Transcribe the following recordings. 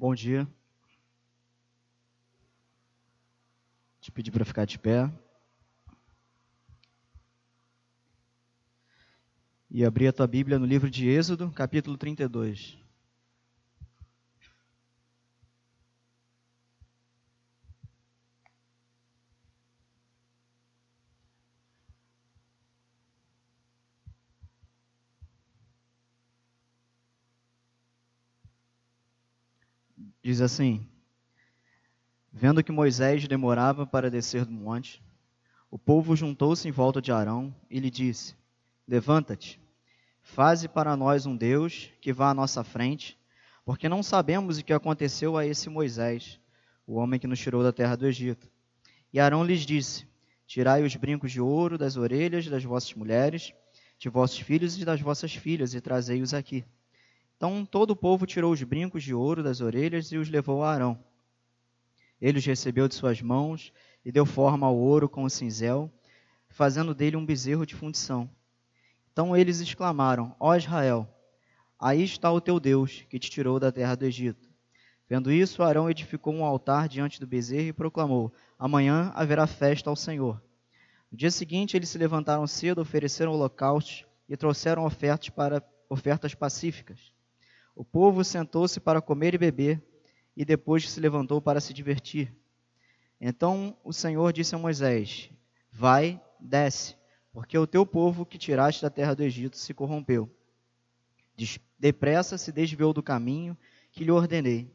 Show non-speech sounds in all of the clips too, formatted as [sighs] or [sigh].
Bom dia. Te pedir para ficar de pé. E abrir a tua Bíblia no livro de Êxodo, capítulo 32. Diz assim: Vendo que Moisés demorava para descer do monte, o povo juntou-se em volta de Arão e lhe disse: Levanta-te, faze para nós um Deus que vá à nossa frente, porque não sabemos o que aconteceu a esse Moisés, o homem que nos tirou da terra do Egito. E Arão lhes disse: Tirai os brincos de ouro das orelhas das vossas mulheres, de vossos filhos e das vossas filhas, e trazei-os aqui. Então todo o povo tirou os brincos de ouro das orelhas e os levou a Arão. Ele os recebeu de suas mãos e deu forma ao ouro com o cinzel, fazendo dele um bezerro de fundição. Então eles exclamaram: Ó Israel, aí está o teu Deus, que te tirou da terra do Egito. Vendo isso, Arão edificou um altar diante do bezerro e proclamou: Amanhã haverá festa ao Senhor. No dia seguinte, eles se levantaram cedo, ofereceram holocaustos e trouxeram ofertas para ofertas pacíficas. O povo sentou-se para comer e beber, e depois se levantou para se divertir. Então o Senhor disse a Moisés: Vai, desce, porque o teu povo que tiraste da terra do Egito se corrompeu. Depressa se desviou do caminho que lhe ordenei.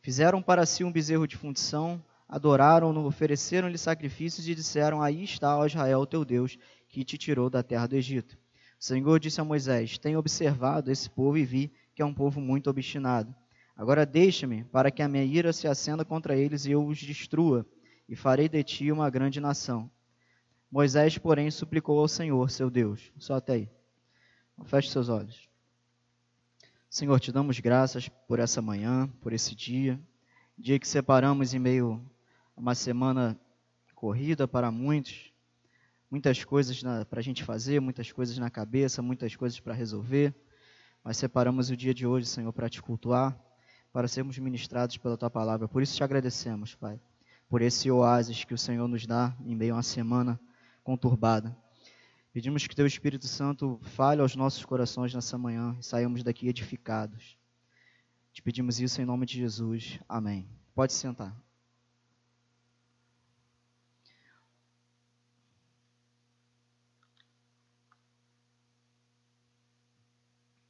Fizeram para si um bezerro de fundição, adoraram-no, ofereceram-lhe sacrifícios e disseram: Aí está, ó Israel, teu Deus, que te tirou da terra do Egito. O Senhor disse a Moisés: Tenho observado esse povo e vi que é um povo muito obstinado. Agora deixa-me, para que a minha ira se acenda contra eles e eu os destrua, e farei de ti uma grande nação. Moisés, porém, suplicou ao Senhor, seu Deus. Só até aí. Feche seus olhos. Senhor, te damos graças por essa manhã, por esse dia, dia que separamos em meio a uma semana corrida para muitos, muitas coisas para a gente fazer, muitas coisas na cabeça, muitas coisas para resolver. Mas separamos o dia de hoje, Senhor, para te cultuar, para sermos ministrados pela tua palavra. Por isso te agradecemos, Pai, por esse oásis que o Senhor nos dá em meio a uma semana conturbada. Pedimos que teu Espírito Santo fale aos nossos corações nessa manhã e saímos daqui edificados. Te pedimos isso em nome de Jesus. Amém. Pode sentar.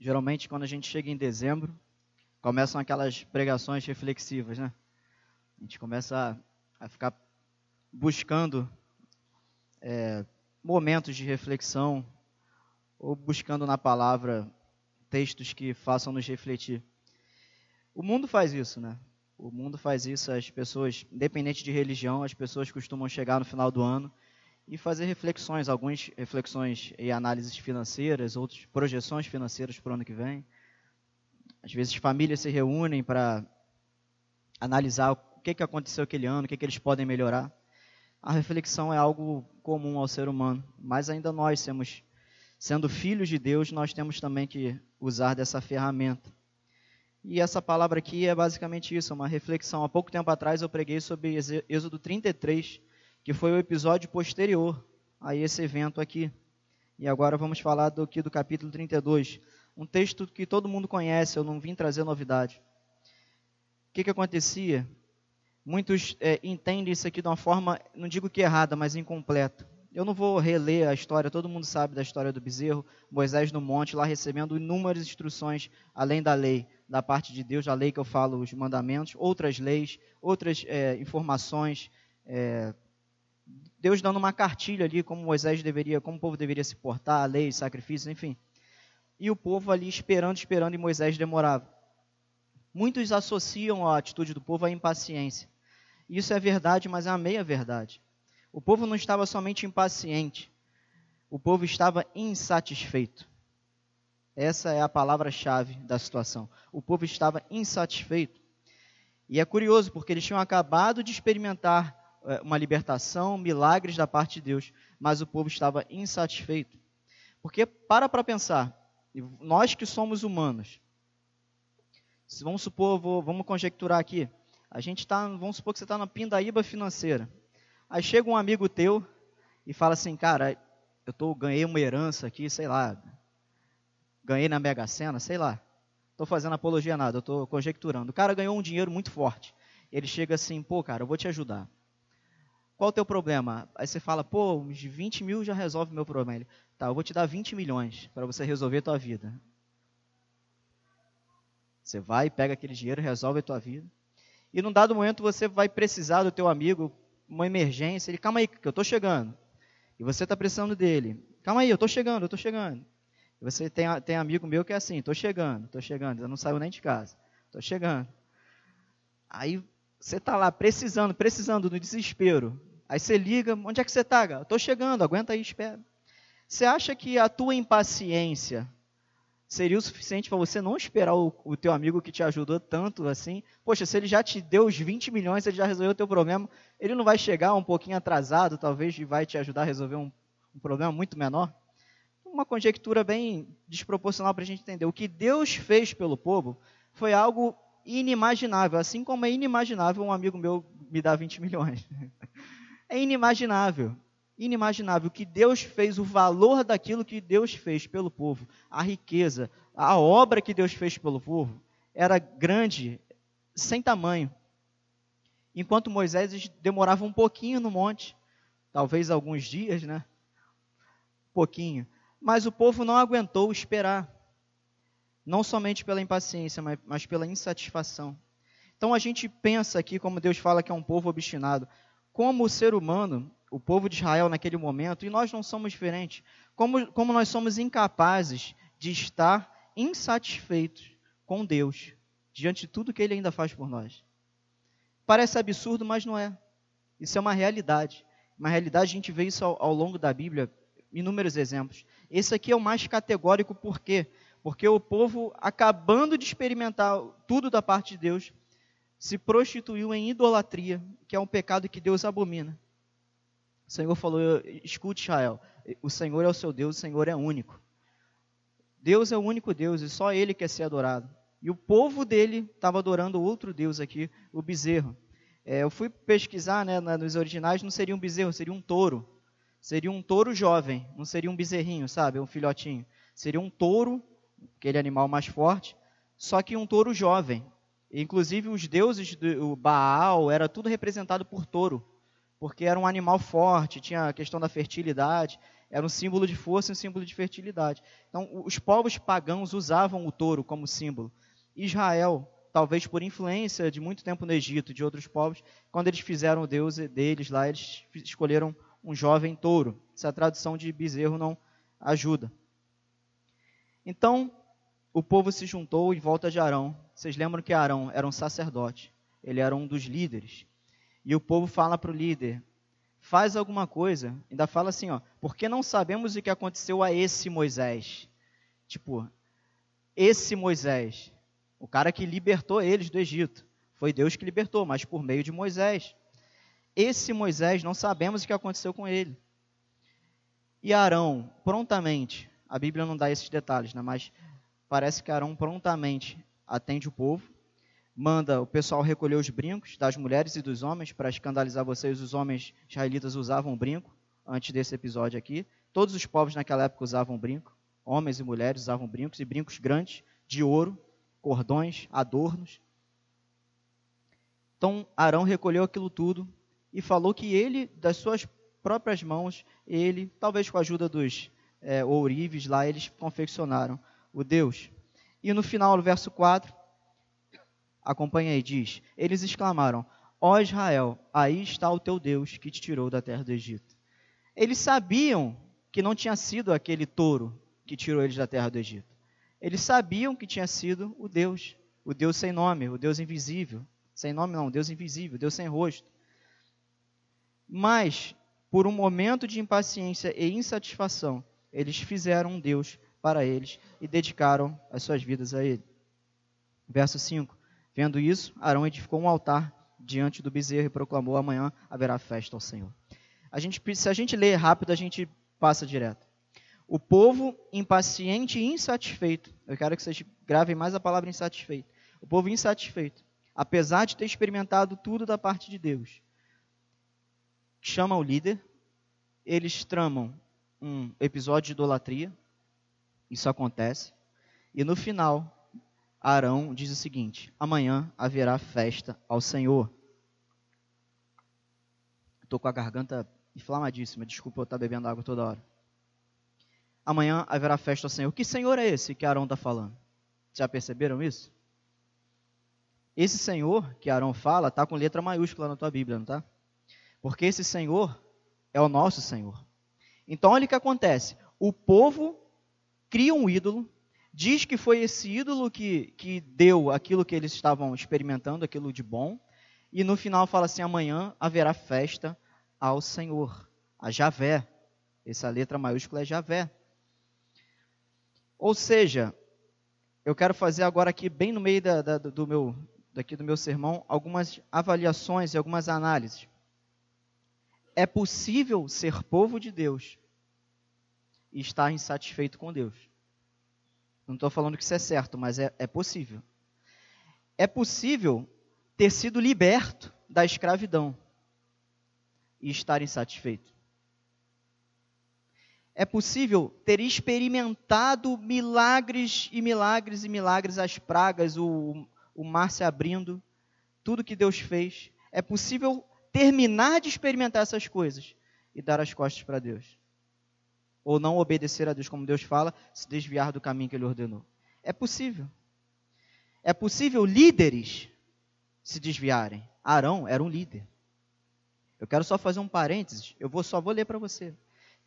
Geralmente, quando a gente chega em dezembro, começam aquelas pregações reflexivas, né? A gente começa a, ficar buscando é, momentos de reflexão ou buscando na palavra textos que façam nos refletir. O mundo faz isso, né? O mundo faz isso, as pessoas, independente de religião, as pessoas costumam chegar no final do ano e fazer reflexões, algumas reflexões e análises financeiras, outras projeções financeiras para o ano que vem. Às vezes famílias se reúnem para analisar o que, que aconteceu aquele ano, o que, que eles podem melhorar. A reflexão é algo comum ao ser humano, mas ainda nós temos, sendo filhos de Deus, nós temos também que usar dessa ferramenta. E essa palavra aqui é basicamente isso, uma reflexão. Há pouco tempo atrás eu preguei sobre Êxodo 33, que foi o episódio posterior a esse evento aqui. E agora vamos falar do, aqui do capítulo 32, um texto que todo mundo conhece, eu não vim trazer novidade. O que, que acontecia? Muitos é, entendem isso aqui de uma forma, não digo que errada, mas incompleta. Eu não vou reler a história, todo mundo sabe da história do bezerro, Moisés no monte, lá recebendo inúmeras instruções, além da lei, da parte de Deus, a lei que eu falo, os mandamentos, outras leis, outras é, informações, é, Deus dando uma cartilha ali como Moisés deveria, como o povo deveria se portar, a lei, sacrifícios, enfim. E o povo ali esperando, esperando e Moisés demorava. Muitos associam a atitude do povo à impaciência. Isso é verdade, mas é a meia verdade. O povo não estava somente impaciente, o povo estava insatisfeito. Essa é a palavra-chave da situação. O povo estava insatisfeito. E é curioso, porque eles tinham acabado de experimentar uma libertação, milagres da parte de Deus, mas o povo estava insatisfeito. Porque para para pensar, nós que somos humanos, vamos supor, vou, vamos conjecturar aqui. A gente está, vamos supor que você está na pindaíba financeira. Aí chega um amigo teu e fala assim, cara, eu tô, ganhei uma herança aqui, sei lá, ganhei na Mega Sena, sei lá. Estou fazendo apologia nada, estou conjecturando. O cara ganhou um dinheiro muito forte. Ele chega assim, pô, cara, eu vou te ajudar. Qual o teu problema? Aí você fala, pô, uns 20 mil já resolve o meu problema. Ele, tá, eu vou te dar 20 milhões para você resolver a tua vida. Você vai, pega aquele dinheiro, resolve a tua vida. E num dado momento você vai precisar do teu amigo, uma emergência. Ele, calma aí, que eu estou chegando. E você está precisando dele. Calma aí, eu estou chegando, eu estou chegando. E você tem, tem amigo meu que é assim, estou chegando, estou chegando. Eu não saio nem de casa. Estou chegando. Aí você está lá precisando, precisando, no desespero. Aí você liga, onde é que você está, Estou chegando, aguenta aí, espera. Você acha que a tua impaciência seria o suficiente para você não esperar o, o, teu amigo que te ajudou tanto assim. Poxa, se ele já te deu os 20 milhões, ele já resolveu o teu problema, ele não vai chegar um pouquinho atrasado, talvez, e vai te ajudar a resolver um, um problema muito menor? Uma conjectura bem desproporcional para a gente entender. O que Deus fez pelo povo foi algo inimaginável, assim como é inimaginável um amigo meu me dar 20 milhões. [laughs] É inimaginável inimaginável. Que Deus fez, o valor daquilo que Deus fez pelo povo, a riqueza, a obra que Deus fez pelo povo, era grande, sem tamanho. Enquanto Moisés demorava um pouquinho no monte, talvez alguns dias, né? Pouquinho. Mas o povo não aguentou esperar. Não somente pela impaciência, mas pela insatisfação. Então a gente pensa aqui, como Deus fala que é um povo obstinado, como o ser humano o povo de Israel naquele momento, e nós não somos diferentes. Como, como nós somos incapazes de estar insatisfeitos com Deus, diante de tudo que Ele ainda faz por nós. Parece absurdo, mas não é. Isso é uma realidade. Uma realidade, a gente vê isso ao, ao longo da Bíblia, inúmeros exemplos. Esse aqui é o mais categórico, por quê? Porque o povo, acabando de experimentar tudo da parte de Deus, se prostituiu em idolatria, que é um pecado que Deus abomina. O Senhor falou: escute, Israel, o Senhor é o seu Deus, o Senhor é único. Deus é o único Deus e só Ele quer ser adorado. E o povo dele estava adorando outro Deus aqui, o bezerro. É, eu fui pesquisar né, nos originais, não seria um bezerro, seria um touro. Seria um touro jovem, não seria um bezerrinho, sabe? Um filhotinho. Seria um touro, aquele animal mais forte, só que um touro jovem. Inclusive os deuses do Baal era tudo representado por touro porque era um animal forte, tinha a questão da fertilidade, era um símbolo de força e um símbolo de fertilidade. Então, os povos pagãos usavam o touro como símbolo. Israel, talvez por influência de muito tempo no Egito, de outros povos, quando eles fizeram o deus deles lá, eles escolheram um jovem touro. Essa tradução de bezerro não ajuda. Então, o povo se juntou em volta de Arão. Vocês lembram que Arão era um sacerdote, ele era um dos líderes. E o povo fala para o líder: faz alguma coisa. Ainda fala assim, ó, porque não sabemos o que aconteceu a esse Moisés. Tipo, esse Moisés, o cara que libertou eles do Egito. Foi Deus que libertou, mas por meio de Moisés. Esse Moisés, não sabemos o que aconteceu com ele. E Arão, prontamente, a Bíblia não dá esses detalhes, né, mas parece que Arão prontamente atende o povo manda o pessoal recolher os brincos das mulheres e dos homens para escandalizar vocês. Os homens israelitas usavam brinco antes desse episódio aqui. Todos os povos naquela época usavam brinco. Homens e mulheres usavam brincos e brincos grandes de ouro, cordões, adornos. Então Arão recolheu aquilo tudo e falou que ele, das suas próprias mãos, ele, talvez com a ajuda dos é, ourives lá, eles confeccionaram o Deus. E no final, no verso 4, acompanha aí, diz: Eles exclamaram: Ó Israel, aí está o teu Deus que te tirou da terra do Egito. Eles sabiam que não tinha sido aquele touro que tirou eles da terra do Egito. Eles sabiam que tinha sido o Deus, o Deus sem nome, o Deus invisível. Sem nome não, Deus invisível, Deus sem rosto. Mas, por um momento de impaciência e insatisfação, eles fizeram um Deus para eles e dedicaram as suas vidas a ele. Verso 5: Vendo isso, Arão edificou um altar diante do bezerro e proclamou: amanhã haverá festa ao Senhor. A gente, se a gente ler rápido, a gente passa direto. O povo impaciente e insatisfeito. Eu quero que vocês gravem mais a palavra insatisfeito. O povo insatisfeito, apesar de ter experimentado tudo da parte de Deus, chama o líder, eles tramam um episódio de idolatria, isso acontece, e no final, Arão diz o seguinte: amanhã haverá festa ao Senhor. Estou com a garganta inflamadíssima, desculpa eu estar bebendo água toda hora. Amanhã haverá festa ao Senhor. Que Senhor é esse que Arão está falando? Já perceberam isso? Esse Senhor que Arão fala está com letra maiúscula na tua Bíblia, não está? Porque esse Senhor é o nosso Senhor. Então, olha o que acontece. O povo cria um ídolo, diz que foi esse ídolo que, que deu aquilo que eles estavam experimentando, aquilo de bom, e no final fala assim: amanhã haverá festa ao Senhor, a Javé. Essa letra maiúscula é Javé. Ou seja, eu quero fazer agora aqui, bem no meio da, da, do, meu, daqui do meu sermão, algumas avaliações e algumas análises. É possível ser povo de Deus e estar insatisfeito com Deus. Não estou falando que isso é certo, mas é, é possível. É possível ter sido liberto da escravidão e estar insatisfeito. É possível ter experimentado milagres e milagres e milagres, as pragas, o, o mar se abrindo, tudo que Deus fez. É possível terminar de experimentar essas coisas e dar as costas para Deus. Ou não obedecer a Deus como Deus fala, se desviar do caminho que Ele ordenou. É possível. É possível líderes se desviarem. Arão era um líder. Eu quero só fazer um parênteses, eu vou só vou ler para você.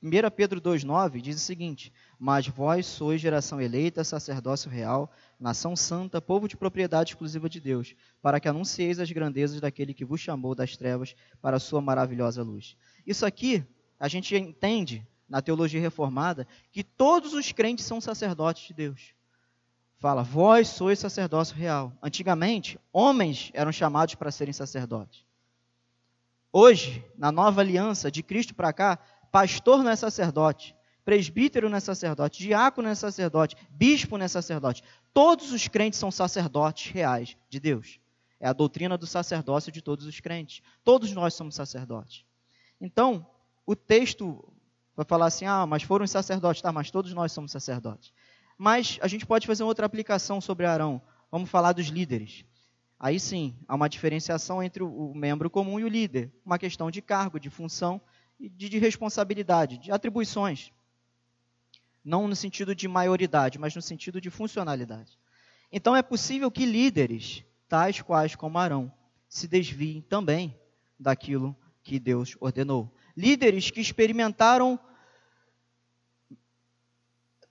1 Pedro 2,9 diz o seguinte: Mas vós sois geração eleita, sacerdócio real, nação santa, povo de propriedade exclusiva de Deus, para que anuncieis as grandezas daquele que vos chamou das trevas para a sua maravilhosa luz. Isso aqui, a gente entende na teologia reformada que todos os crentes são sacerdotes de Deus. Fala, vós sois sacerdócio real. Antigamente, homens eram chamados para serem sacerdotes. Hoje, na nova aliança, de Cristo para cá, pastor não é sacerdote, presbítero não é sacerdote, diácono não é sacerdote, bispo não é sacerdote. Todos os crentes são sacerdotes reais de Deus. É a doutrina do sacerdócio de todos os crentes. Todos nós somos sacerdotes. Então, o texto vai falar assim: ah, mas foram os sacerdotes, tá, mas todos nós somos sacerdotes. Mas a gente pode fazer outra aplicação sobre Arão. Vamos falar dos líderes. Aí sim, há uma diferenciação entre o membro comum e o líder. Uma questão de cargo, de função e de, de responsabilidade, de atribuições. Não no sentido de maioridade, mas no sentido de funcionalidade. Então é possível que líderes, tais quais como Arão, se desviem também daquilo que Deus ordenou. Líderes que experimentaram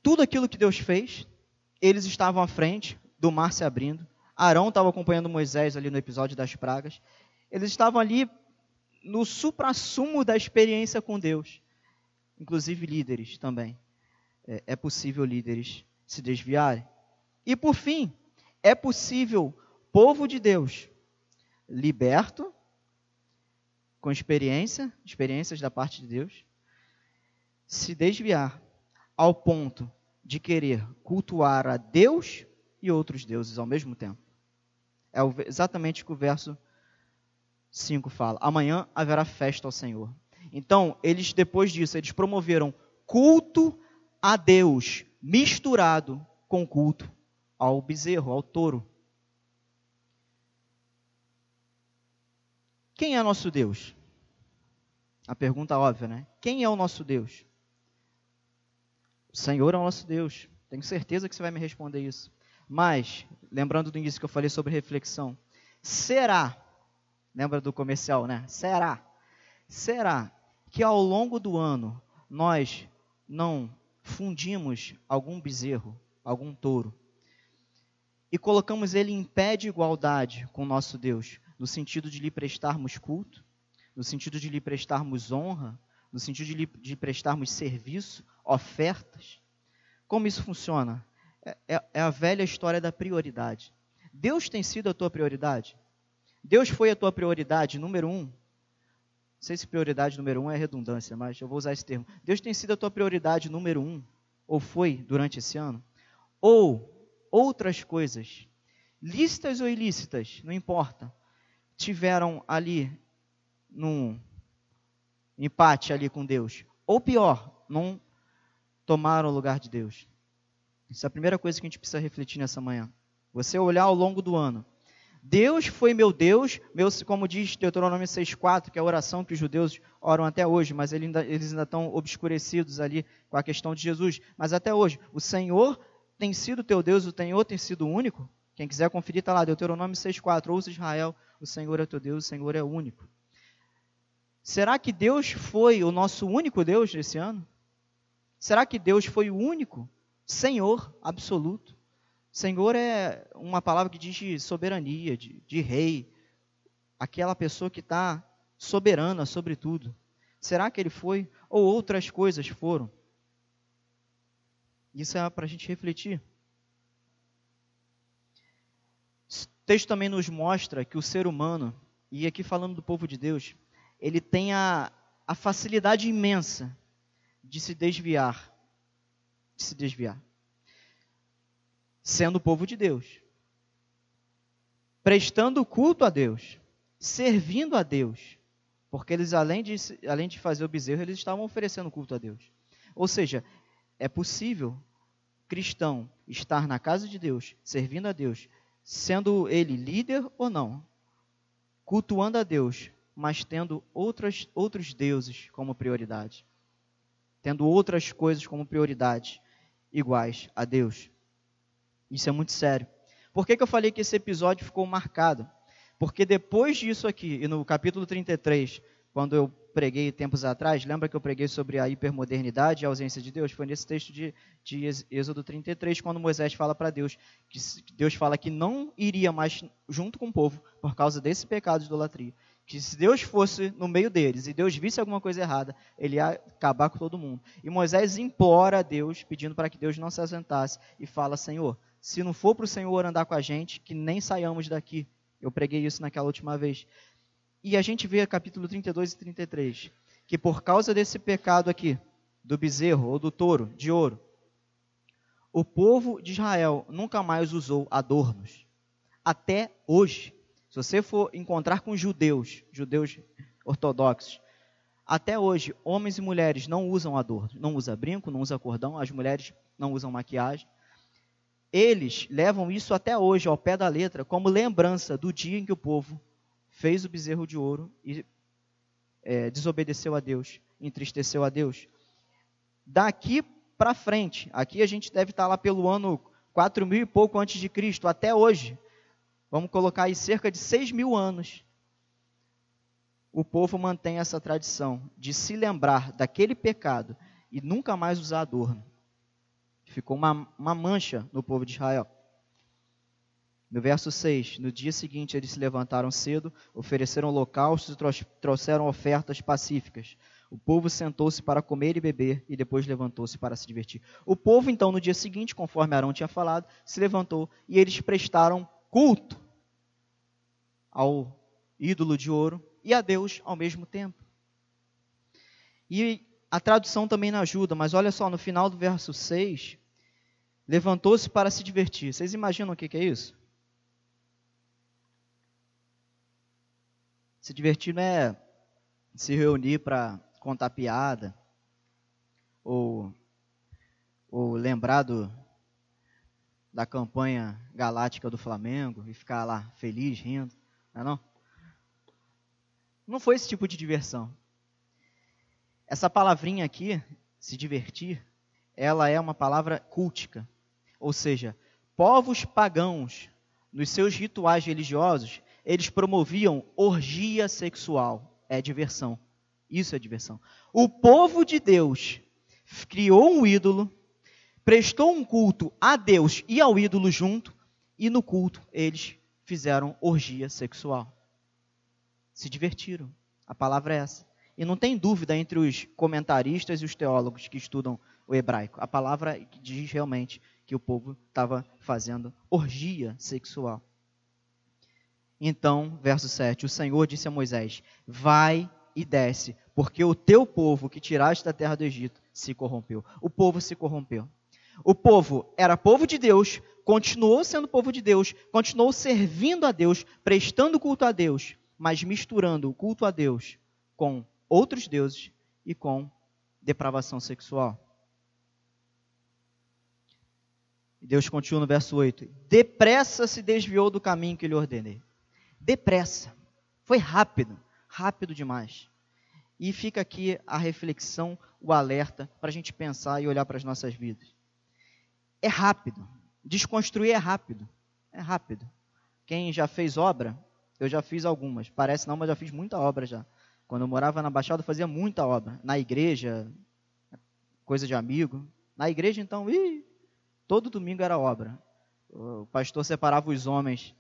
tudo aquilo que Deus fez, eles estavam à frente do mar se abrindo, Arão estava acompanhando Moisés ali no episódio das pragas. Eles estavam ali no suprassumo da experiência com Deus. Inclusive líderes também. É, é possível líderes se desviarem. E por fim, é possível povo de Deus liberto, com experiência, experiências da parte de Deus, se desviar ao ponto de querer cultuar a Deus e outros deuses ao mesmo tempo. É exatamente o que o verso 5 fala. Amanhã haverá festa ao Senhor. Então, eles, depois disso, eles promoveram culto a Deus, misturado com culto ao bezerro, ao touro. Quem é nosso Deus? A pergunta óbvia, né? Quem é o nosso Deus? Senhor é o nosso Deus. Tenho certeza que você vai me responder isso. Mas, lembrando do início que eu falei sobre reflexão, será, lembra do comercial, né? Será, será que ao longo do ano nós não fundimos algum bezerro, algum touro, e colocamos ele em pé de igualdade com o nosso Deus, no sentido de lhe prestarmos culto, no sentido de lhe prestarmos honra, no sentido de lhe de prestarmos serviço, ofertas? Como isso funciona? É, é, é a velha história da prioridade. Deus tem sido a tua prioridade? Deus foi a tua prioridade número um? Não sei se prioridade número um é redundância, mas eu vou usar esse termo. Deus tem sido a tua prioridade número um? Ou foi durante esse ano? Ou outras coisas lícitas ou ilícitas, não importa, tiveram ali num empate ali com Deus, ou pior, não tomaram o lugar de Deus. Isso é a primeira coisa que a gente precisa refletir nessa manhã. Você olhar ao longo do ano. Deus foi meu Deus, meu, como diz Deuteronômio 6,4, que é a oração que os judeus oram até hoje, mas eles ainda, eles ainda estão obscurecidos ali com a questão de Jesus. Mas até hoje, o Senhor tem sido teu Deus, o Senhor tem sido único. Quem quiser conferir, está lá, Deuteronômio 6,4. Ouça Israel, o Senhor é teu Deus, o Senhor é único. Será que Deus foi o nosso único Deus nesse ano? Será que Deus foi o único Senhor absoluto? Senhor é uma palavra que diz de soberania, de, de rei, aquela pessoa que está soberana sobre tudo. Será que ele foi? Ou outras coisas foram? Isso é para a gente refletir. O texto também nos mostra que o ser humano, e aqui falando do povo de Deus, ele tem a, a facilidade imensa de se desviar, de se desviar, sendo o povo de Deus, prestando culto a Deus, servindo a Deus, porque eles além de, além de fazer o bezerro, eles estavam oferecendo culto a Deus. Ou seja, é possível cristão estar na casa de Deus, servindo a Deus, sendo ele líder ou não, cultuando a Deus, mas tendo outras, outros deuses como prioridade tendo outras coisas como prioridade iguais a Deus. Isso é muito sério. Por que, que eu falei que esse episódio ficou marcado? Porque depois disso aqui, e no capítulo 33, quando eu preguei tempos atrás, lembra que eu preguei sobre a hipermodernidade e a ausência de Deus? Foi nesse texto de, de Êxodo 33, quando Moisés fala para Deus, que Deus fala que não iria mais junto com o povo por causa desse pecado de idolatria que se Deus fosse no meio deles e Deus visse alguma coisa errada, ele ia acabar com todo mundo. E Moisés implora a Deus, pedindo para que Deus não se assentasse, e fala: Senhor, se não for para o Senhor andar com a gente, que nem saiamos daqui. Eu preguei isso naquela última vez. E a gente vê capítulo 32 e 33, que por causa desse pecado aqui, do bezerro ou do touro de ouro, o povo de Israel nunca mais usou adornos. Até hoje. Você for encontrar com judeus, judeus ortodoxos, até hoje, homens e mulheres não usam adorno, não usa brinco, não usa cordão, as mulheres não usam maquiagem. Eles levam isso até hoje ao pé da letra como lembrança do dia em que o povo fez o bezerro de ouro e é, desobedeceu a Deus, entristeceu a Deus. Daqui para frente, aqui a gente deve estar lá pelo ano 4 mil e pouco antes de Cristo, até hoje, vamos colocar aí cerca de 6 mil anos, o povo mantém essa tradição de se lembrar daquele pecado e nunca mais usar adorno. Ficou uma, uma mancha no povo de Israel. No verso 6, no dia seguinte eles se levantaram cedo, ofereceram holocaustos e trouxeram ofertas pacíficas. O povo sentou-se para comer e beber e depois levantou-se para se divertir. O povo, então, no dia seguinte, conforme Arão tinha falado, se levantou e eles prestaram culto ao ídolo de ouro e a Deus ao mesmo tempo. E a tradução também não ajuda, mas olha só, no final do verso 6, levantou-se para se divertir. Vocês imaginam o que é isso? Se divertir não é se reunir para contar piada, ou, ou lembrar do, da campanha galáctica do Flamengo e ficar lá feliz, rindo, não é não? Não foi esse tipo de diversão. Essa palavrinha aqui, se divertir, ela é uma palavra cultica, ou seja, povos pagãos, nos seus rituais religiosos, eles promoviam orgia sexual, é diversão. Isso é diversão. O povo de Deus criou um ídolo prestou um culto a Deus e ao ídolo junto, e no culto eles fizeram orgia sexual. Se divertiram. A palavra é essa. E não tem dúvida entre os comentaristas e os teólogos que estudam o hebraico. A palavra diz realmente que o povo estava fazendo orgia sexual. Então, verso 7: O Senhor disse a Moisés: Vai e desce, porque o teu povo que tiraste da terra do Egito se corrompeu. O povo se corrompeu. O povo era povo de Deus, continuou sendo povo de Deus, continuou servindo a Deus, prestando culto a Deus, mas misturando o culto a Deus com outros deuses e com depravação sexual. Deus continua no verso 8: Depressa se desviou do caminho que lhe ordenei. Depressa. Foi rápido, rápido demais. E fica aqui a reflexão, o alerta, para a gente pensar e olhar para as nossas vidas. É rápido. Desconstruir é rápido. É rápido. Quem já fez obra, eu já fiz algumas. Parece não, mas já fiz muita obra já. Quando eu morava na Baixada, eu fazia muita obra. Na igreja, coisa de amigo. Na igreja, então, ih, todo domingo era obra. O pastor separava os homens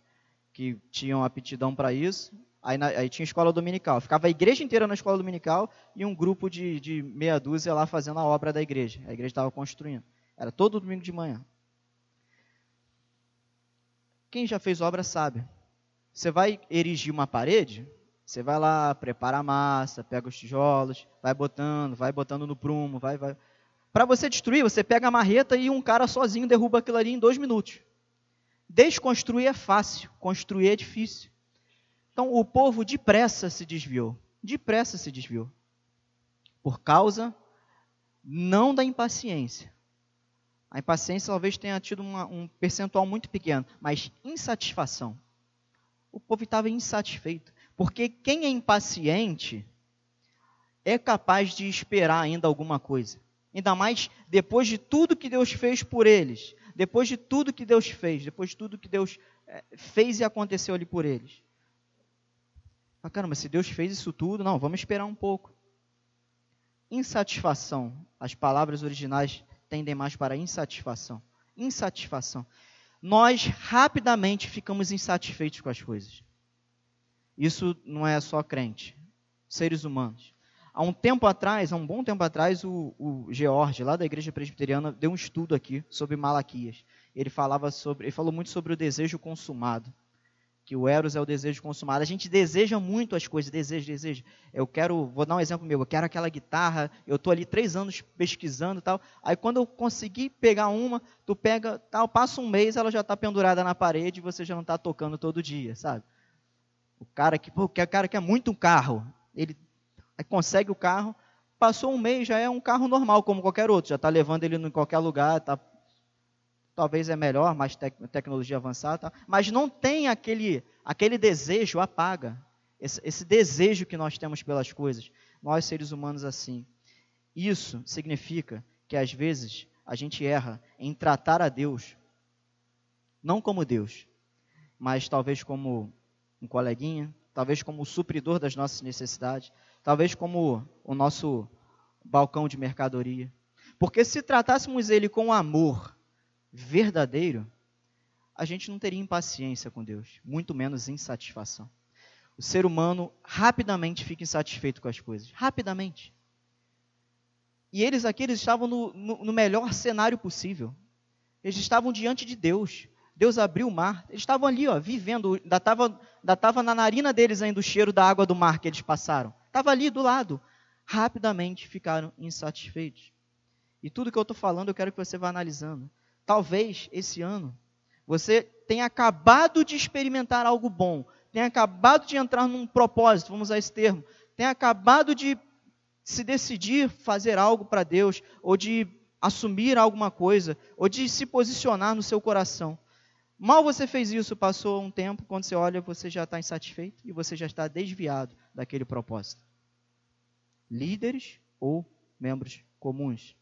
que tinham aptidão para isso. Aí, na, aí, tinha escola dominical. Ficava a igreja inteira na escola dominical e um grupo de, de meia dúzia lá fazendo a obra da igreja. A igreja estava construindo. Era todo domingo de manhã. Quem já fez obra sabe. Você vai erigir uma parede, você vai lá, prepara a massa, pega os tijolos, vai botando, vai botando no prumo, vai, vai. Para você destruir, você pega a marreta e um cara sozinho derruba aquilo ali em dois minutos. Desconstruir é fácil, construir é difícil. Então o povo depressa se desviou. Depressa se desviou. Por causa não da impaciência, a impaciência talvez tenha tido uma, um percentual muito pequeno, mas insatisfação. O povo estava insatisfeito. Porque quem é impaciente é capaz de esperar ainda alguma coisa. Ainda mais depois de tudo que Deus fez por eles. Depois de tudo que Deus fez. Depois de tudo que Deus é, fez e aconteceu ali por eles. Ah, caramba, se Deus fez isso tudo, não, vamos esperar um pouco. Insatisfação. As palavras originais tendem mais para insatisfação. Insatisfação. Nós rapidamente ficamos insatisfeitos com as coisas. Isso não é só crente, seres humanos. Há um tempo atrás, há um bom tempo atrás, o, o George, lá da igreja presbiteriana, deu um estudo aqui sobre Malaquias. Ele falava sobre, ele falou muito sobre o desejo consumado que o Eros é o desejo consumado. A gente deseja muito as coisas, deseja, deseja. Eu quero, vou dar um exemplo meu, eu quero aquela guitarra, eu estou ali três anos pesquisando tal. Aí quando eu conseguir pegar uma, tu pega, tal, passa um mês, ela já está pendurada na parede e você já não está tocando todo dia, sabe? O cara que, pô, o cara quer muito um carro, ele consegue o carro, passou um mês, já é um carro normal, como qualquer outro, já está levando ele em qualquer lugar, está talvez é melhor, mais tec tecnologia avançada, tá? mas não tem aquele, aquele desejo, apaga. Esse, esse desejo que nós temos pelas coisas. Nós, seres humanos, assim. Isso significa que, às vezes, a gente erra em tratar a Deus, não como Deus, mas talvez como um coleguinha, talvez como o supridor das nossas necessidades, talvez como o nosso balcão de mercadoria. Porque se tratássemos ele com amor, verdadeiro, a gente não teria impaciência com Deus, muito menos insatisfação. O ser humano rapidamente fica insatisfeito com as coisas, rapidamente. E eles aqui eles estavam no, no, no melhor cenário possível. Eles estavam diante de Deus. Deus abriu o mar. Eles estavam ali, ó, vivendo. Ainda estava ainda tava na narina deles ainda o cheiro da água do mar que eles passaram. Estava ali do lado. Rapidamente ficaram insatisfeitos. E tudo que eu estou falando, eu quero que você vá analisando. Talvez esse ano você tenha acabado de experimentar algo bom, tenha acabado de entrar num propósito, vamos usar esse termo, tenha acabado de se decidir fazer algo para Deus, ou de assumir alguma coisa, ou de se posicionar no seu coração. Mal você fez isso, passou um tempo, quando você olha, você já está insatisfeito e você já está desviado daquele propósito. Líderes ou membros comuns.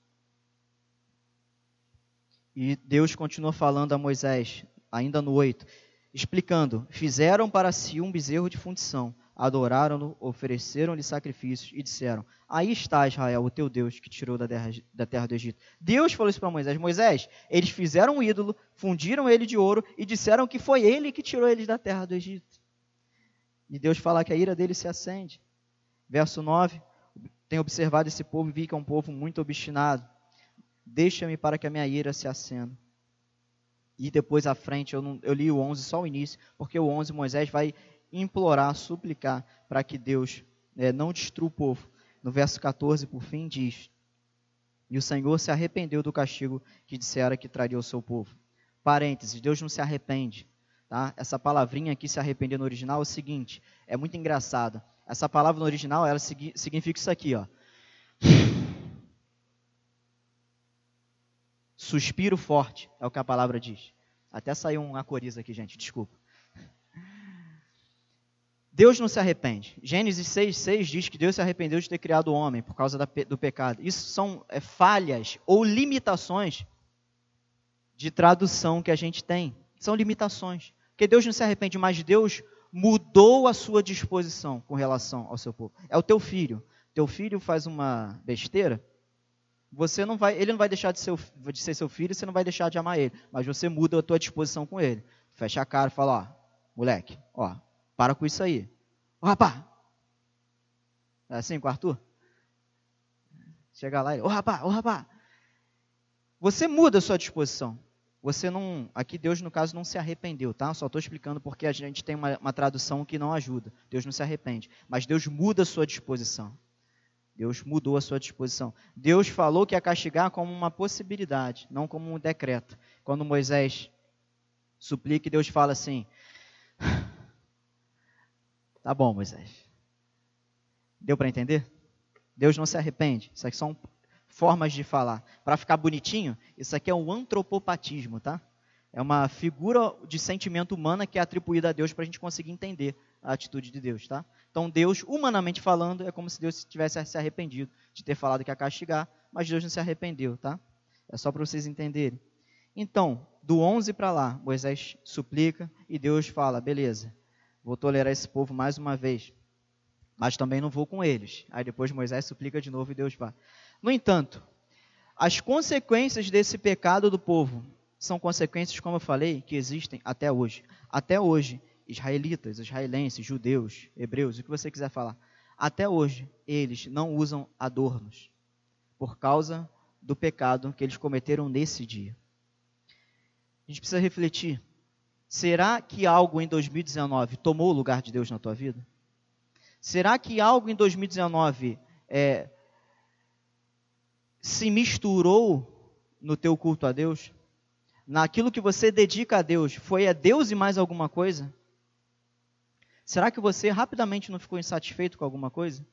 E Deus continua falando a Moisés, ainda no 8, explicando: Fizeram para si um bezerro de fundição, adoraram-no, ofereceram-lhe sacrifícios e disseram: Aí está Israel, o teu Deus, que tirou da terra, da terra do Egito. Deus falou isso para Moisés: Moisés, eles fizeram um ídolo, fundiram ele de ouro e disseram que foi ele que tirou eles da terra do Egito. E Deus fala que a ira dele se acende. Verso 9: Tenho observado esse povo e vi que é um povo muito obstinado Deixa-me para que a minha ira se acenda. E depois à frente, eu, não, eu li o 11, só o início, porque o 11 Moisés vai implorar, suplicar para que Deus é, não destrua o povo. No verso 14, por fim, diz: E o Senhor se arrependeu do castigo que dissera que traria ao seu povo. parênteses, Deus não se arrepende. Tá? Essa palavrinha aqui, se arrepender no original, é o seguinte, é muito engraçado. Essa palavra no original, ela significa isso aqui, ó. Suspiro forte, é o que a palavra diz. Até saiu uma coriza aqui, gente, desculpa. Deus não se arrepende. Gênesis 6,6 diz que Deus se arrependeu de ter criado o homem por causa do pecado. Isso são é, falhas ou limitações de tradução que a gente tem. São limitações. Porque Deus não se arrepende, mas Deus mudou a sua disposição com relação ao seu povo. É o teu filho. Teu filho faz uma besteira, você não vai, ele não vai deixar de ser, de ser seu filho, você não vai deixar de amar ele, mas você muda a tua disposição com ele. Fecha a cara e fala, ó, moleque, ó, para com isso aí. Ô rapá! É assim com o Arthur? Chega lá e, ô rapá, ô rapá! Você muda a sua disposição. Você não. Aqui Deus, no caso, não se arrependeu, tá? Só estou explicando porque a gente tem uma, uma tradução que não ajuda. Deus não se arrepende. Mas Deus muda a sua disposição. Deus mudou a sua disposição. Deus falou que ia castigar como uma possibilidade, não como um decreto. Quando Moisés suplica, Deus fala assim: [sighs] Tá bom, Moisés. Deu para entender? Deus não se arrepende. Isso aqui são formas de falar. Para ficar bonitinho, isso aqui é um antropopatismo, tá? É uma figura de sentimento humana que é atribuída a Deus para a gente conseguir entender a atitude de Deus, tá? Então, Deus, humanamente falando, é como se Deus tivesse se arrependido de ter falado que ia castigar, mas Deus não se arrependeu, tá? É só para vocês entenderem. Então, do 11 para lá, Moisés suplica e Deus fala: beleza, vou tolerar esse povo mais uma vez, mas também não vou com eles. Aí depois Moisés suplica de novo e Deus vai. No entanto, as consequências desse pecado do povo são consequências, como eu falei, que existem até hoje. Até hoje, israelitas, israelenses, judeus, hebreus, o que você quiser falar, até hoje eles não usam adornos por causa do pecado que eles cometeram nesse dia. A gente precisa refletir Será que algo em 2019 tomou o lugar de Deus na tua vida? Será que algo em 2019 é, se misturou no teu culto a Deus? Naquilo que você dedica a Deus, foi a Deus e mais alguma coisa? Será que você rapidamente não ficou insatisfeito com alguma coisa?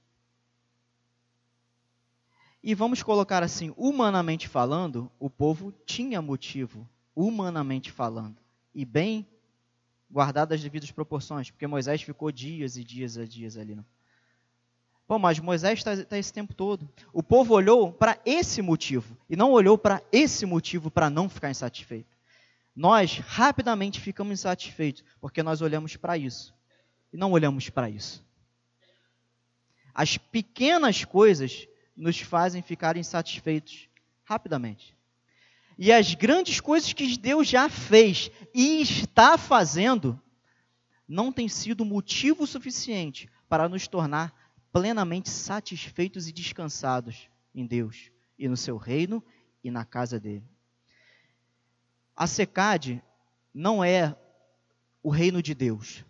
E vamos colocar assim, humanamente falando, o povo tinha motivo, humanamente falando e bem guardadas as devidas proporções, porque Moisés ficou dias e dias e dias ali. Não? Bom, mas Moisés está tá esse tempo todo. O povo olhou para esse motivo e não olhou para esse motivo para não ficar insatisfeito. Nós rapidamente ficamos insatisfeitos porque nós olhamos para isso e não olhamos para isso. As pequenas coisas nos fazem ficar insatisfeitos rapidamente. E as grandes coisas que Deus já fez e está fazendo não tem sido motivo suficiente para nos tornar plenamente satisfeitos e descansados em Deus e no seu reino e na casa dele. A secade não é o reino de Deus.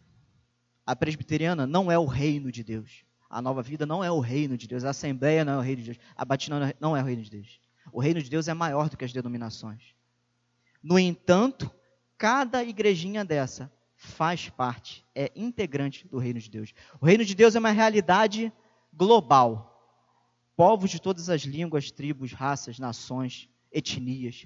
A presbiteriana não é o reino de Deus. A nova vida não é o reino de Deus. A assembleia não é o reino de Deus. A batina não é o reino de Deus. O reino de Deus é maior do que as denominações. No entanto, cada igrejinha dessa faz parte, é integrante do reino de Deus. O reino de Deus é uma realidade global. Povos de todas as línguas, tribos, raças, nações, etnias.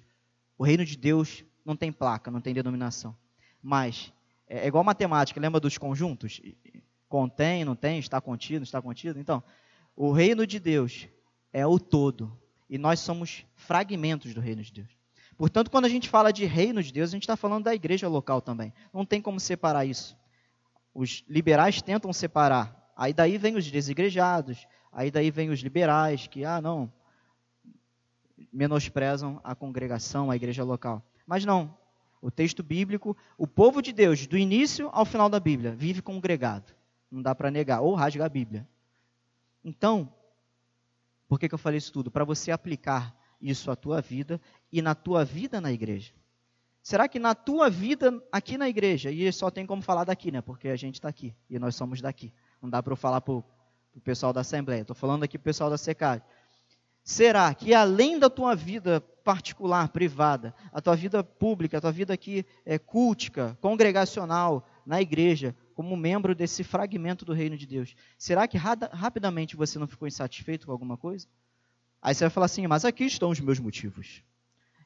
O reino de Deus não tem placa, não tem denominação. Mas é, é igual matemática, lembra dos conjuntos? Contém, não tem, está contido, está contido. Então, o reino de Deus é o todo, e nós somos fragmentos do reino de Deus. Portanto, quando a gente fala de reino de Deus, a gente está falando da igreja local também. Não tem como separar isso. Os liberais tentam separar. Aí daí vem os desigrejados, aí daí vem os liberais que, ah, não, menosprezam a congregação, a igreja local. Mas não. O texto bíblico, o povo de Deus, do início ao final da Bíblia, vive congregado. Não dá para negar, ou rasga a Bíblia. Então, por que, que eu falei isso tudo? Para você aplicar isso à tua vida e na tua vida na igreja. Será que na tua vida aqui na igreja, e só tem como falar daqui, né? Porque a gente está aqui e nós somos daqui. Não dá para eu falar para o pessoal da Assembleia. Estou falando aqui para o pessoal da SECAD. Será que além da tua vida particular, privada, a tua vida pública, a tua vida aqui é cultica, congregacional, na igreja, como membro desse fragmento do reino de Deus, será que rapidamente você não ficou insatisfeito com alguma coisa? Aí você vai falar assim, mas aqui estão os meus motivos.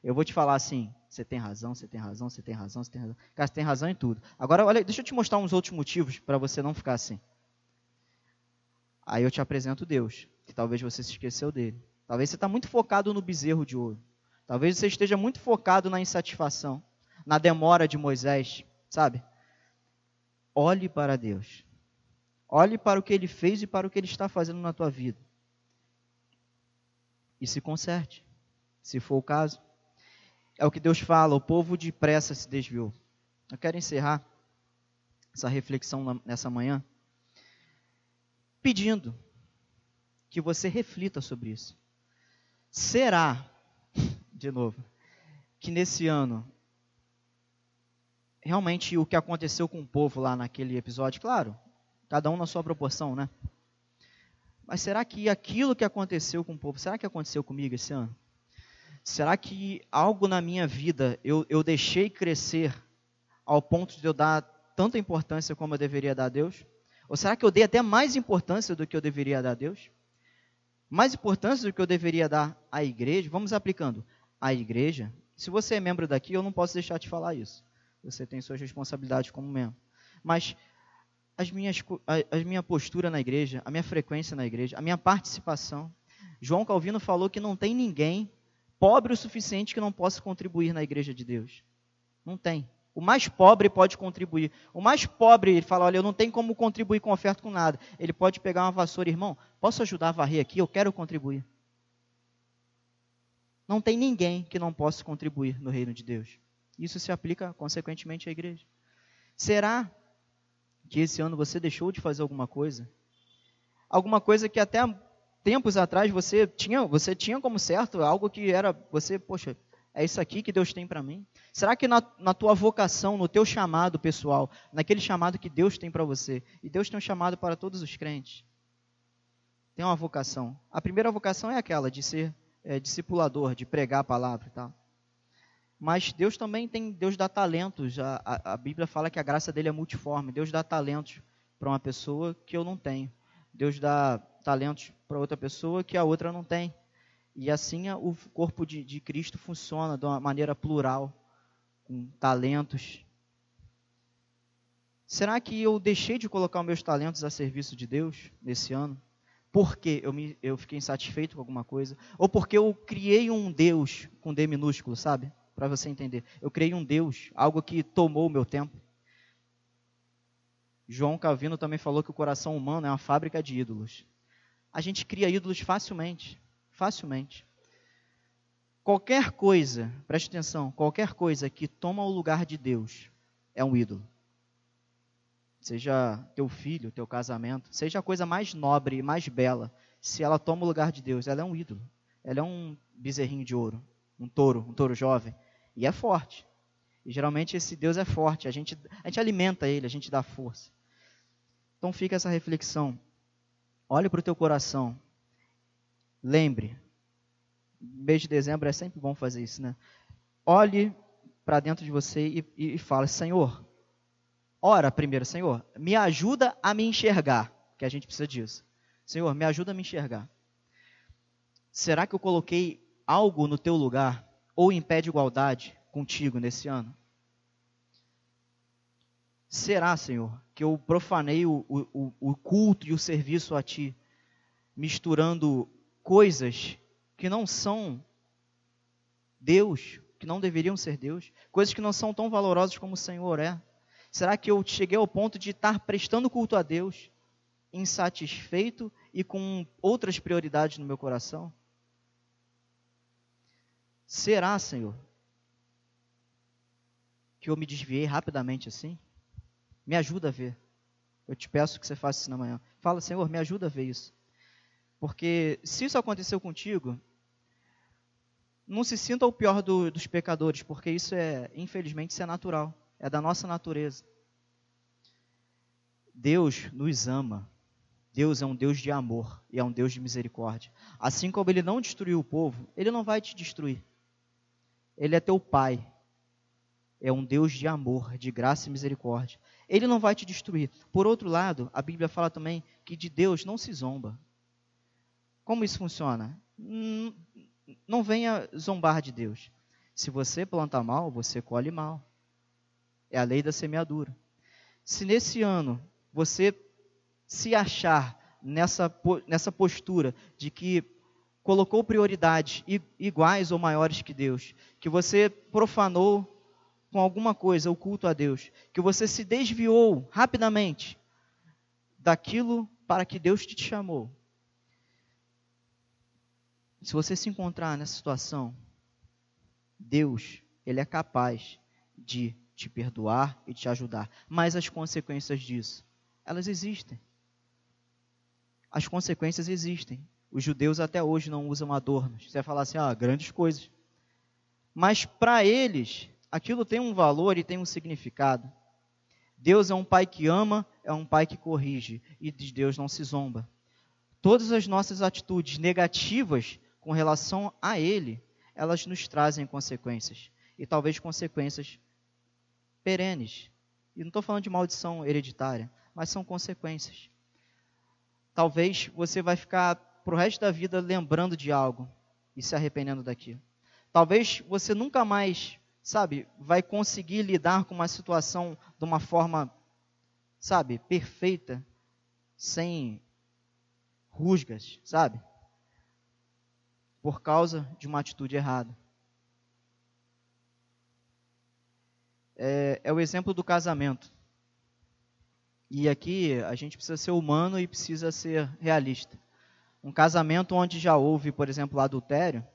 Eu vou te falar assim, você tem razão, você tem razão, você tem razão, você tem razão. Cara, você tem razão em tudo. Agora, olha, deixa eu te mostrar uns outros motivos para você não ficar assim. Aí eu te apresento Deus, que talvez você se esqueceu dele. Talvez você está muito focado no bezerro de ouro. Talvez você esteja muito focado na insatisfação, na demora de Moisés, sabe? Olhe para Deus. Olhe para o que ele fez e para o que ele está fazendo na tua vida. E se conserte, se for o caso. É o que Deus fala, o povo depressa se desviou. Eu quero encerrar essa reflexão nessa manhã pedindo que você reflita sobre isso. Será, de novo, que nesse ano, realmente o que aconteceu com o povo lá naquele episódio, claro, cada um na sua proporção, né? Mas será que aquilo que aconteceu com o povo, será que aconteceu comigo esse ano? Será que algo na minha vida eu, eu deixei crescer ao ponto de eu dar tanta importância como eu deveria dar a Deus? Ou será que eu dei até mais importância do que eu deveria dar a Deus? Mais importância do que eu deveria dar à igreja, vamos aplicando. A igreja, se você é membro daqui, eu não posso deixar de falar isso. Você tem suas responsabilidades como membro. Mas as minhas, a, a minha postura na igreja, a minha frequência na igreja, a minha participação. João Calvino falou que não tem ninguém pobre o suficiente que não possa contribuir na igreja de Deus. Não tem. O mais pobre pode contribuir. O mais pobre, ele fala: Olha, eu não tenho como contribuir com oferta com nada. Ele pode pegar uma vassoura, irmão, posso ajudar a varrer aqui? Eu quero contribuir. Não tem ninguém que não possa contribuir no reino de Deus. Isso se aplica, consequentemente, à igreja. Será que esse ano você deixou de fazer alguma coisa? Alguma coisa que até tempos atrás você tinha, você tinha como certo, algo que era, você, poxa, é isso aqui que Deus tem para mim? Será que na, na, tua vocação, no teu chamado pessoal, naquele chamado que Deus tem para você, e Deus tem um chamado para todos os crentes, tem uma vocação. A primeira vocação é aquela de ser é, discipulador, de pregar a palavra e tal. Mas Deus também tem, Deus dá talentos. A, a, a Bíblia fala que a graça dele é multiforme. Deus dá talentos para uma pessoa que eu não tenho. Deus dá talentos para outra pessoa que a outra não tem. E assim o corpo de, de Cristo funciona de uma maneira plural, com talentos. Será que eu deixei de colocar meus talentos a serviço de Deus nesse ano? Porque eu, me, eu fiquei insatisfeito com alguma coisa? Ou porque eu criei um Deus com D minúsculo, sabe? Para você entender. Eu criei um Deus, algo que tomou o meu tempo. João Calvino também falou que o coração humano é uma fábrica de ídolos. A gente cria ídolos facilmente facilmente. Qualquer coisa, preste atenção, qualquer coisa que toma o lugar de Deus é um ídolo. Seja teu filho, teu casamento, seja a coisa mais nobre e mais bela, se ela toma o lugar de Deus, ela é um ídolo. Ela é um bezerrinho de ouro, um touro, um touro jovem, e é forte. E geralmente esse Deus é forte, a gente, a gente alimenta ele, a gente dá força. Então fica essa reflexão. Olhe para o teu coração. Lembre, mês de dezembro é sempre bom fazer isso, né? Olhe para dentro de você e, e, e fala: Senhor, ora primeiro, Senhor, me ajuda a me enxergar, que a gente precisa disso. Senhor, me ajuda a me enxergar. Será que eu coloquei algo no teu lugar ou em pé de igualdade contigo nesse ano? Será, Senhor, que eu profanei o, o, o culto e o serviço a Ti, misturando coisas que não são Deus, que não deveriam ser Deus, coisas que não são tão valorosas como o Senhor é? Será que eu cheguei ao ponto de estar prestando culto a Deus, insatisfeito e com outras prioridades no meu coração? Será, Senhor, que eu me desviei rapidamente assim? Me ajuda a ver. Eu te peço que você faça isso na manhã. Fala, Senhor, me ajuda a ver isso. Porque se isso aconteceu contigo, não se sinta o pior do, dos pecadores, porque isso é, infelizmente, isso é natural, é da nossa natureza. Deus nos ama. Deus é um Deus de amor e é um Deus de misericórdia. Assim como ele não destruiu o povo, ele não vai te destruir. Ele é teu pai. É um Deus de amor, de graça e misericórdia. Ele não vai te destruir. Por outro lado, a Bíblia fala também que de Deus não se zomba. Como isso funciona? Não venha zombar de Deus. Se você planta mal, você colhe mal. É a lei da semeadura. Se nesse ano você se achar nessa, nessa postura de que colocou prioridades iguais ou maiores que Deus, que você profanou com alguma coisa o culto a Deus, que você se desviou rapidamente daquilo para que Deus te chamou. Se você se encontrar nessa situação, Deus, ele é capaz de te perdoar e te ajudar, mas as consequências disso, elas existem as consequências existem. Os judeus até hoje não usam adornos. Você vai falar assim, ah, grandes coisas. Mas para eles, aquilo tem um valor e tem um significado. Deus é um pai que ama, é um pai que corrige, e de Deus não se zomba. Todas as nossas atitudes negativas com relação a Ele, elas nos trazem consequências. E talvez consequências perenes. E não estou falando de maldição hereditária, mas são consequências talvez você vai ficar pro resto da vida lembrando de algo e se arrependendo daquilo. Talvez você nunca mais, sabe, vai conseguir lidar com uma situação de uma forma, sabe, perfeita, sem rusgas, sabe? Por causa de uma atitude errada. É, é o exemplo do casamento. E aqui a gente precisa ser humano e precisa ser realista. Um casamento onde já houve, por exemplo, adultério,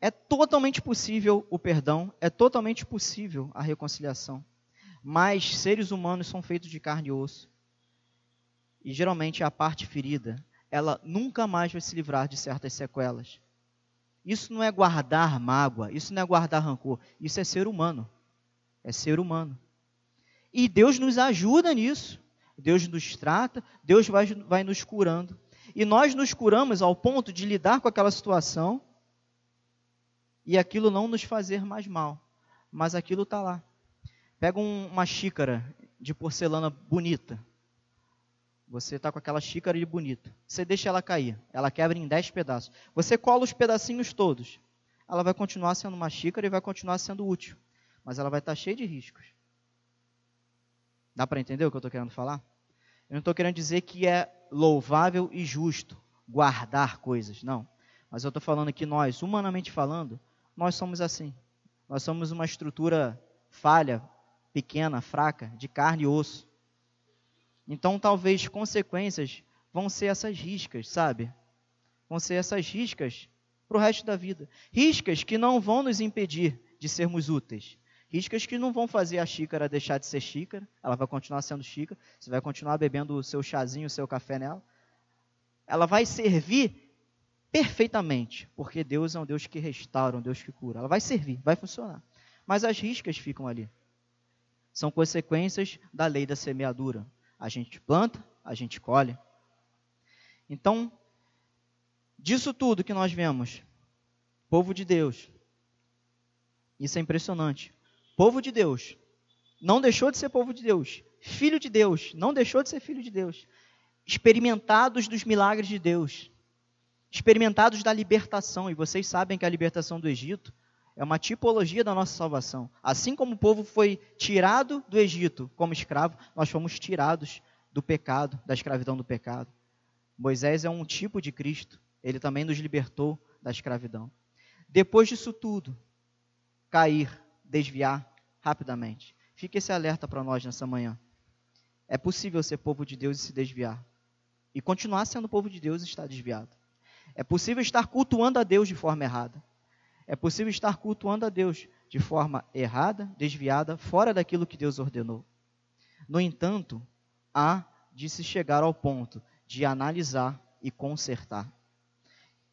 é totalmente possível o perdão, é totalmente possível a reconciliação. Mas seres humanos são feitos de carne e osso. E geralmente a parte ferida, ela nunca mais vai se livrar de certas sequelas. Isso não é guardar mágoa, isso não é guardar rancor, isso é ser humano. É ser humano. E Deus nos ajuda nisso. Deus nos trata, Deus vai, vai nos curando. E nós nos curamos ao ponto de lidar com aquela situação e aquilo não nos fazer mais mal. Mas aquilo está lá. Pega um, uma xícara de porcelana bonita. Você está com aquela xícara de bonita. Você deixa ela cair. Ela quebra em dez pedaços. Você cola os pedacinhos todos. Ela vai continuar sendo uma xícara e vai continuar sendo útil. Mas ela vai estar tá cheia de riscos. Dá para entender o que eu estou querendo falar? Eu não estou querendo dizer que é louvável e justo guardar coisas, não. Mas eu estou falando que nós, humanamente falando, nós somos assim. Nós somos uma estrutura falha, pequena, fraca, de carne e osso. Então, talvez consequências vão ser essas riscas, sabe? Vão ser essas riscas para o resto da vida. Riscas que não vão nos impedir de sermos úteis, Riscas que não vão fazer a xícara deixar de ser xícara, ela vai continuar sendo xícara, você vai continuar bebendo o seu chazinho, o seu café nela. Ela vai servir perfeitamente, porque Deus é um Deus que restaura, um Deus que cura. Ela vai servir, vai funcionar. Mas as riscas ficam ali. São consequências da lei da semeadura. A gente planta, a gente colhe. Então, disso tudo que nós vemos, povo de Deus, isso é impressionante. Povo de Deus, não deixou de ser povo de Deus. Filho de Deus, não deixou de ser filho de Deus. Experimentados dos milagres de Deus. Experimentados da libertação. E vocês sabem que a libertação do Egito é uma tipologia da nossa salvação. Assim como o povo foi tirado do Egito como escravo, nós fomos tirados do pecado, da escravidão do pecado. Moisés é um tipo de Cristo. Ele também nos libertou da escravidão. Depois disso tudo, cair desviar rapidamente. Fique esse alerta para nós nessa manhã. É possível ser povo de Deus e se desviar. E continuar sendo povo de Deus e estar desviado. É possível estar cultuando a Deus de forma errada. É possível estar cultuando a Deus de forma errada, desviada, fora daquilo que Deus ordenou. No entanto, há de se chegar ao ponto de analisar e consertar.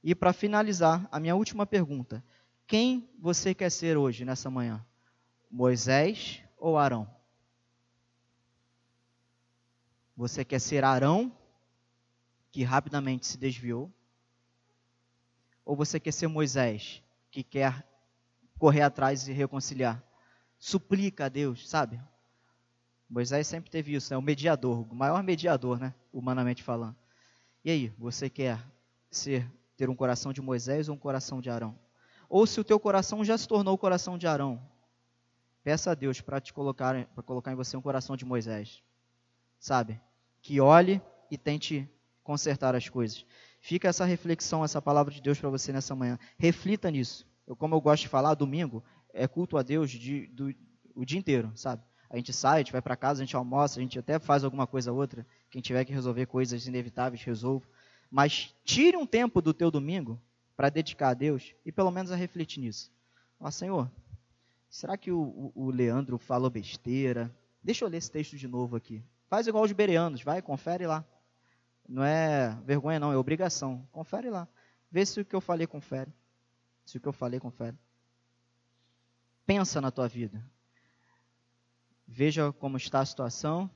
E para finalizar, a minha última pergunta: quem você quer ser hoje, nessa manhã? Moisés ou Arão? Você quer ser Arão que rapidamente se desviou? Ou você quer ser Moisés, que quer correr atrás e reconciliar? Suplica a Deus, sabe? Moisés sempre teve isso, é né? o mediador, o maior mediador, né? Humanamente falando. E aí, você quer ser ter um coração de Moisés ou um coração de Arão? Ou se o teu coração já se tornou o coração de Arão, peça a Deus para te colocar, para colocar em você um coração de Moisés. Sabe? Que olhe e tente consertar as coisas. Fica essa reflexão, essa palavra de Deus para você nessa manhã. Reflita nisso. Eu, como eu gosto de falar, domingo é culto a Deus de, do, o dia inteiro, sabe? A gente sai, a gente vai para casa, a gente almoça, a gente até faz alguma coisa ou outra. Quem tiver que resolver coisas inevitáveis, resolva. Mas tire um tempo do teu domingo para dedicar a Deus e pelo menos a refletir nisso. Ó, Senhor, será que o, o, o Leandro falou besteira? Deixa eu ler esse texto de novo aqui. Faz igual os bereanos, vai, confere lá. Não é vergonha, não, é obrigação. Confere lá. Vê se o que eu falei confere. Se o que eu falei confere. Pensa na tua vida. Veja como está a situação.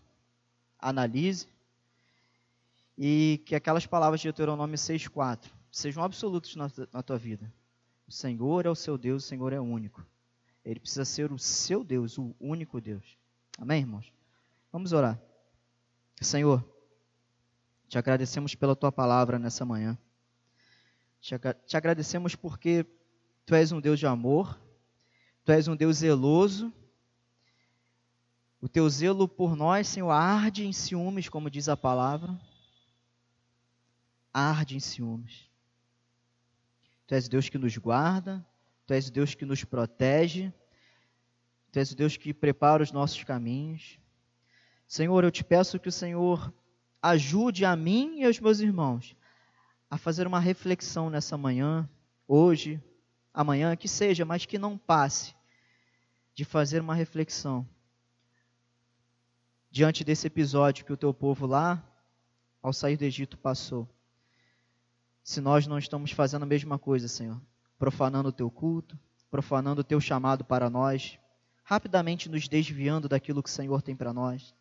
Analise. E que aquelas palavras de Deuteronômio 6,4 sejam absolutos na, na tua vida. O Senhor é o seu Deus, o Senhor é único. Ele precisa ser o seu Deus, o único Deus. Amém, irmãos? Vamos orar. Senhor, te agradecemos pela tua palavra nessa manhã. Te agradecemos porque tu és um Deus de amor, tu és um Deus zeloso. O teu zelo por nós, Senhor, arde em ciúmes, como diz a palavra. Arde em ciúmes. Tu és o Deus que nos guarda, tu és o Deus que nos protege, tu és o Deus que prepara os nossos caminhos. Senhor, eu te peço que o Senhor ajude a mim e aos meus irmãos a fazer uma reflexão nessa manhã, hoje, amanhã, que seja, mas que não passe de fazer uma reflexão diante desse episódio que o teu povo lá, ao sair do Egito, passou. Se nós não estamos fazendo a mesma coisa, Senhor, profanando o teu culto, profanando o teu chamado para nós, rapidamente nos desviando daquilo que o Senhor tem para nós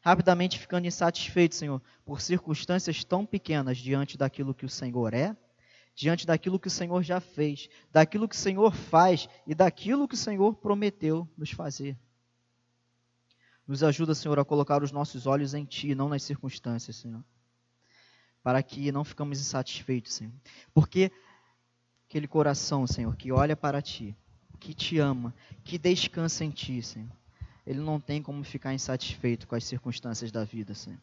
rapidamente ficando insatisfeito, Senhor, por circunstâncias tão pequenas diante daquilo que o Senhor é, diante daquilo que o Senhor já fez, daquilo que o Senhor faz e daquilo que o Senhor prometeu nos fazer. Nos ajuda, Senhor, a colocar os nossos olhos em Ti, não nas circunstâncias, Senhor. Para que não ficamos insatisfeitos, Senhor. Porque aquele coração, Senhor, que olha para Ti, que te ama, que descansa em Ti, Senhor ele não tem como ficar insatisfeito com as circunstâncias da vida, Senhor.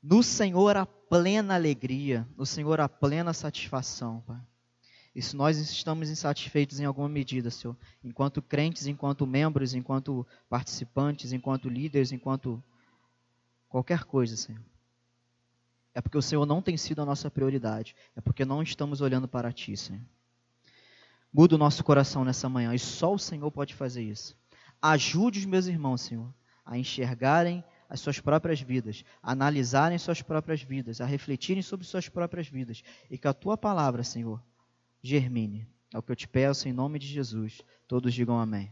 No Senhor há plena alegria, no Senhor há plena satisfação, Pai. E se nós estamos insatisfeitos em alguma medida, Senhor, enquanto crentes, enquanto membros, enquanto participantes, enquanto líderes, enquanto qualquer coisa, Senhor, é porque o Senhor não tem sido a nossa prioridade, é porque não estamos olhando para Ti, Senhor. Muda o nosso coração nessa manhã, e só o Senhor pode fazer isso. Ajude os meus irmãos, Senhor, a enxergarem as suas próprias vidas, a analisarem suas próprias vidas, a refletirem sobre suas próprias vidas e que a tua palavra, Senhor, germine. É o que eu te peço em nome de Jesus. Todos digam amém.